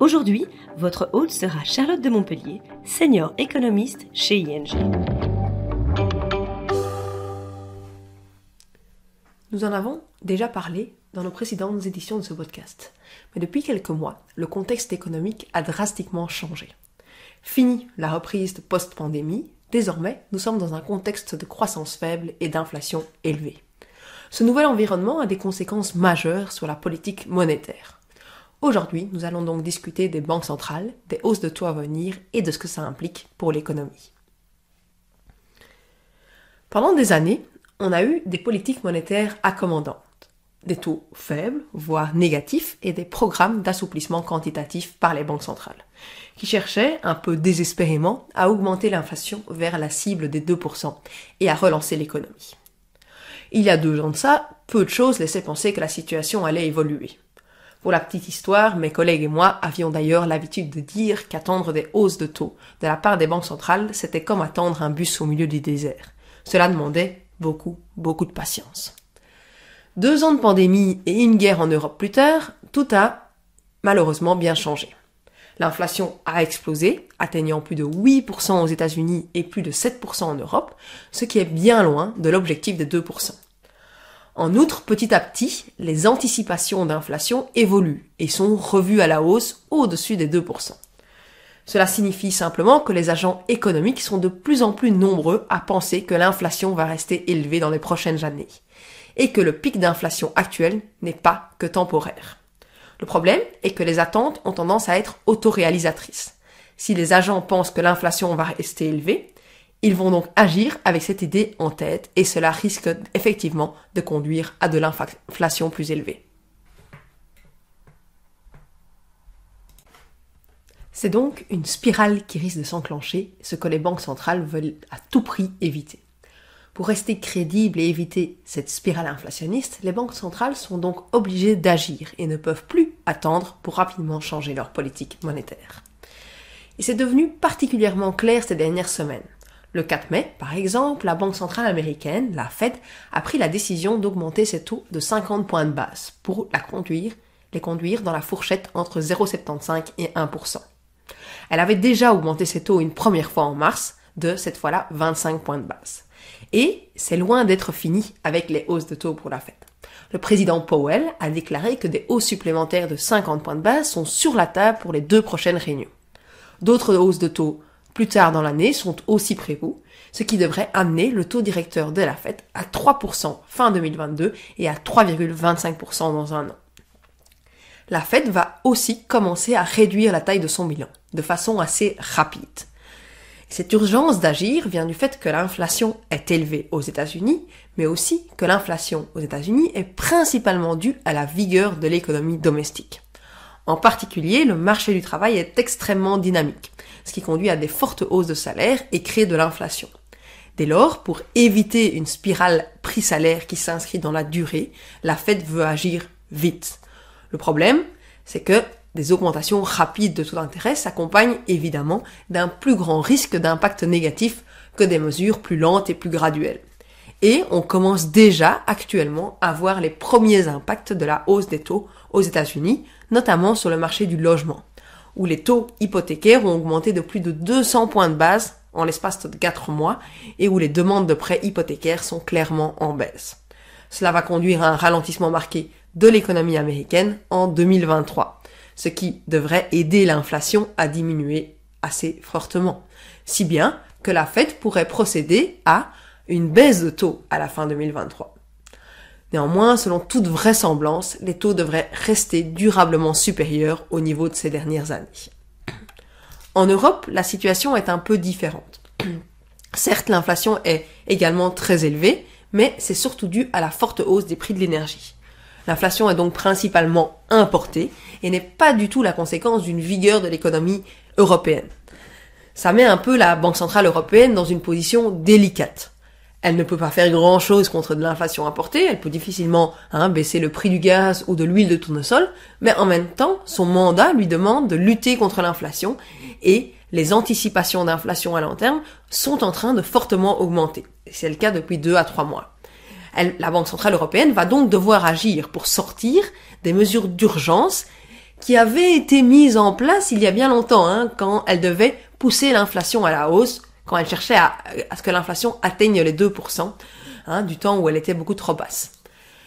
Aujourd'hui, votre hôte sera Charlotte de Montpellier, senior économiste chez ING. Nous en avons déjà parlé dans nos précédentes éditions de ce podcast. Mais depuis quelques mois, le contexte économique a drastiquement changé. Fini la reprise de post-pandémie, désormais nous sommes dans un contexte de croissance faible et d'inflation élevée. Ce nouvel environnement a des conséquences majeures sur la politique monétaire. Aujourd'hui, nous allons donc discuter des banques centrales, des hausses de taux à venir et de ce que ça implique pour l'économie. Pendant des années, on a eu des politiques monétaires accommodantes, des taux faibles, voire négatifs, et des programmes d'assouplissement quantitatif par les banques centrales, qui cherchaient, un peu désespérément, à augmenter l'inflation vers la cible des 2% et à relancer l'économie. Il y a deux ans de ça, peu de choses laissaient penser que la situation allait évoluer. Pour la petite histoire, mes collègues et moi avions d'ailleurs l'habitude de dire qu'attendre des hausses de taux de la part des banques centrales, c'était comme attendre un bus au milieu du désert. Cela demandait beaucoup, beaucoup de patience. Deux ans de pandémie et une guerre en Europe plus tard, tout a malheureusement bien changé. L'inflation a explosé, atteignant plus de 8% aux États-Unis et plus de 7% en Europe, ce qui est bien loin de l'objectif de 2%. En outre, petit à petit, les anticipations d'inflation évoluent et sont revues à la hausse au-dessus des 2%. Cela signifie simplement que les agents économiques sont de plus en plus nombreux à penser que l'inflation va rester élevée dans les prochaines années et que le pic d'inflation actuel n'est pas que temporaire. Le problème est que les attentes ont tendance à être autoréalisatrices. Si les agents pensent que l'inflation va rester élevée, ils vont donc agir avec cette idée en tête et cela risque effectivement de conduire à de l'inflation plus élevée. C'est donc une spirale qui risque de s'enclencher, ce que les banques centrales veulent à tout prix éviter. Pour rester crédibles et éviter cette spirale inflationniste, les banques centrales sont donc obligées d'agir et ne peuvent plus attendre pour rapidement changer leur politique monétaire. Et c'est devenu particulièrement clair ces dernières semaines. Le 4 mai, par exemple, la Banque centrale américaine, la Fed, a pris la décision d'augmenter ses taux de 50 points de base pour la conduire, les conduire dans la fourchette entre 0,75 et 1%. Elle avait déjà augmenté ses taux une première fois en mars, de cette fois-là 25 points de base. Et c'est loin d'être fini avec les hausses de taux pour la Fed. Le président Powell a déclaré que des hausses supplémentaires de 50 points de base sont sur la table pour les deux prochaines réunions. D'autres hausses de taux plus tard dans l'année sont aussi prévus, ce qui devrait amener le taux directeur de la Fed à 3% fin 2022 et à 3,25% dans un an. La Fed va aussi commencer à réduire la taille de son bilan, de façon assez rapide. Cette urgence d'agir vient du fait que l'inflation est élevée aux États-Unis, mais aussi que l'inflation aux États-Unis est principalement due à la vigueur de l'économie domestique. En particulier, le marché du travail est extrêmement dynamique, ce qui conduit à des fortes hausses de salaire et crée de l'inflation. Dès lors, pour éviter une spirale prix-salaire qui s'inscrit dans la durée, la Fed veut agir vite. Le problème, c'est que des augmentations rapides de taux d'intérêt s'accompagnent évidemment d'un plus grand risque d'impact négatif que des mesures plus lentes et plus graduelles. Et on commence déjà actuellement à voir les premiers impacts de la hausse des taux aux États-Unis, notamment sur le marché du logement, où les taux hypothécaires ont augmenté de plus de 200 points de base en l'espace de 4 mois et où les demandes de prêts hypothécaires sont clairement en baisse. Cela va conduire à un ralentissement marqué de l'économie américaine en 2023, ce qui devrait aider l'inflation à diminuer assez fortement. Si bien que la Fed pourrait procéder à une baisse de taux à la fin 2023. Néanmoins, selon toute vraisemblance, les taux devraient rester durablement supérieurs au niveau de ces dernières années. En Europe, la situation est un peu différente. Certes, l'inflation est également très élevée, mais c'est surtout dû à la forte hausse des prix de l'énergie. L'inflation est donc principalement importée et n'est pas du tout la conséquence d'une vigueur de l'économie européenne. Ça met un peu la Banque Centrale Européenne dans une position délicate. Elle ne peut pas faire grand-chose contre de l'inflation importée, elle peut difficilement hein, baisser le prix du gaz ou de l'huile de tournesol, mais en même temps, son mandat lui demande de lutter contre l'inflation et les anticipations d'inflation à long terme sont en train de fortement augmenter. C'est le cas depuis deux à trois mois. la Banque Centrale Européenne va donc devoir agir pour sortir des mesures d'urgence qui avaient été mises en place il y a bien longtemps, hein, quand elle devait pousser l'inflation à la hausse quand elle cherchait à, ce que l'inflation atteigne les 2%, hein, du temps où elle était beaucoup trop basse.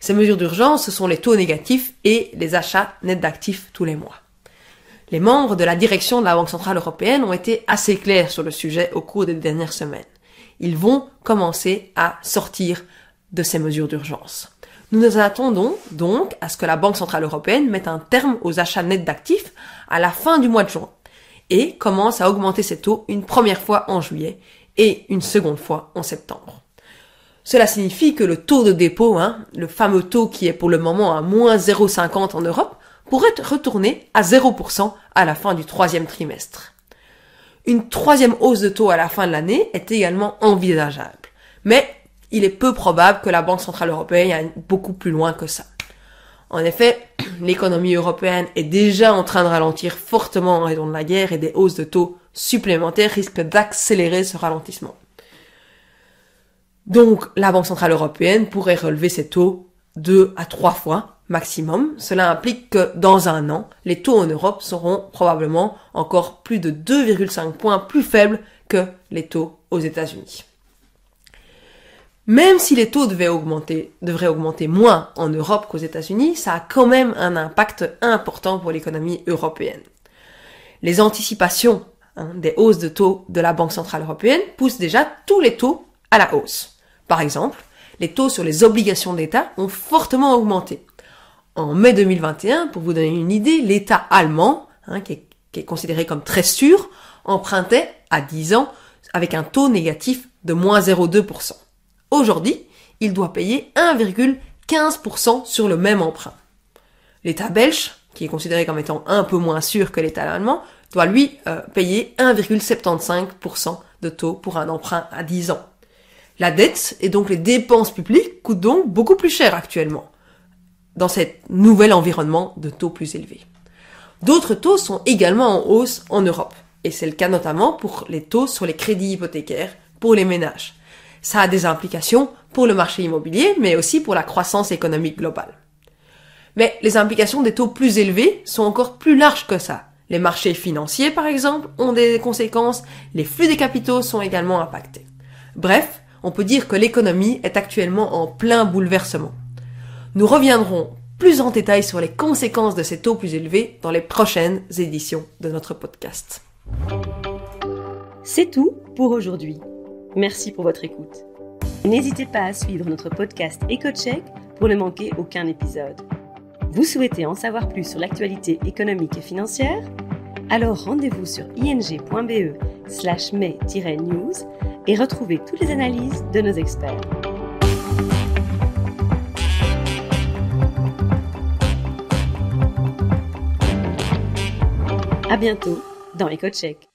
Ces mesures d'urgence, ce sont les taux négatifs et les achats nets d'actifs tous les mois. Les membres de la direction de la Banque Centrale Européenne ont été assez clairs sur le sujet au cours des dernières semaines. Ils vont commencer à sortir de ces mesures d'urgence. Nous nous attendons donc à ce que la Banque Centrale Européenne mette un terme aux achats nets d'actifs à la fin du mois de juin et commence à augmenter ses taux une première fois en juillet et une seconde fois en septembre. Cela signifie que le taux de dépôt, hein, le fameux taux qui est pour le moment à moins 0,50 en Europe, pourrait retourner à 0% à la fin du troisième trimestre. Une troisième hausse de taux à la fin de l'année est également envisageable. Mais il est peu probable que la Banque Centrale Européenne aille beaucoup plus loin que ça. En effet, l'économie européenne est déjà en train de ralentir fortement en raison de la guerre et des hausses de taux supplémentaires risquent d'accélérer ce ralentissement. Donc, la Banque Centrale Européenne pourrait relever ses taux deux à trois fois maximum. Cela implique que dans un an, les taux en Europe seront probablement encore plus de 2,5 points plus faibles que les taux aux États-Unis. Même si les taux devaient augmenter, devraient augmenter moins en Europe qu'aux États-Unis, ça a quand même un impact important pour l'économie européenne. Les anticipations hein, des hausses de taux de la Banque Centrale Européenne poussent déjà tous les taux à la hausse. Par exemple, les taux sur les obligations d'État ont fortement augmenté. En mai 2021, pour vous donner une idée, l'État allemand, hein, qui, est, qui est considéré comme très sûr, empruntait à 10 ans avec un taux négatif de moins 0,2%. Aujourd'hui, il doit payer 1,15% sur le même emprunt. L'État belge, qui est considéré comme étant un peu moins sûr que l'État allemand, doit lui euh, payer 1,75% de taux pour un emprunt à 10 ans. La dette et donc les dépenses publiques coûtent donc beaucoup plus cher actuellement dans cet nouvel environnement de taux plus élevés. D'autres taux sont également en hausse en Europe, et c'est le cas notamment pour les taux sur les crédits hypothécaires pour les ménages. Ça a des implications pour le marché immobilier, mais aussi pour la croissance économique globale. Mais les implications des taux plus élevés sont encore plus larges que ça. Les marchés financiers, par exemple, ont des conséquences, les flux des capitaux sont également impactés. Bref, on peut dire que l'économie est actuellement en plein bouleversement. Nous reviendrons plus en détail sur les conséquences de ces taux plus élevés dans les prochaines éditions de notre podcast. C'est tout pour aujourd'hui. Merci pour votre écoute. N'hésitez pas à suivre notre podcast EcoCheck pour ne manquer aucun épisode. Vous souhaitez en savoir plus sur l'actualité économique et financière? Alors rendez-vous sur ing.be slash news et retrouvez toutes les analyses de nos experts. À bientôt dans EcoCheck.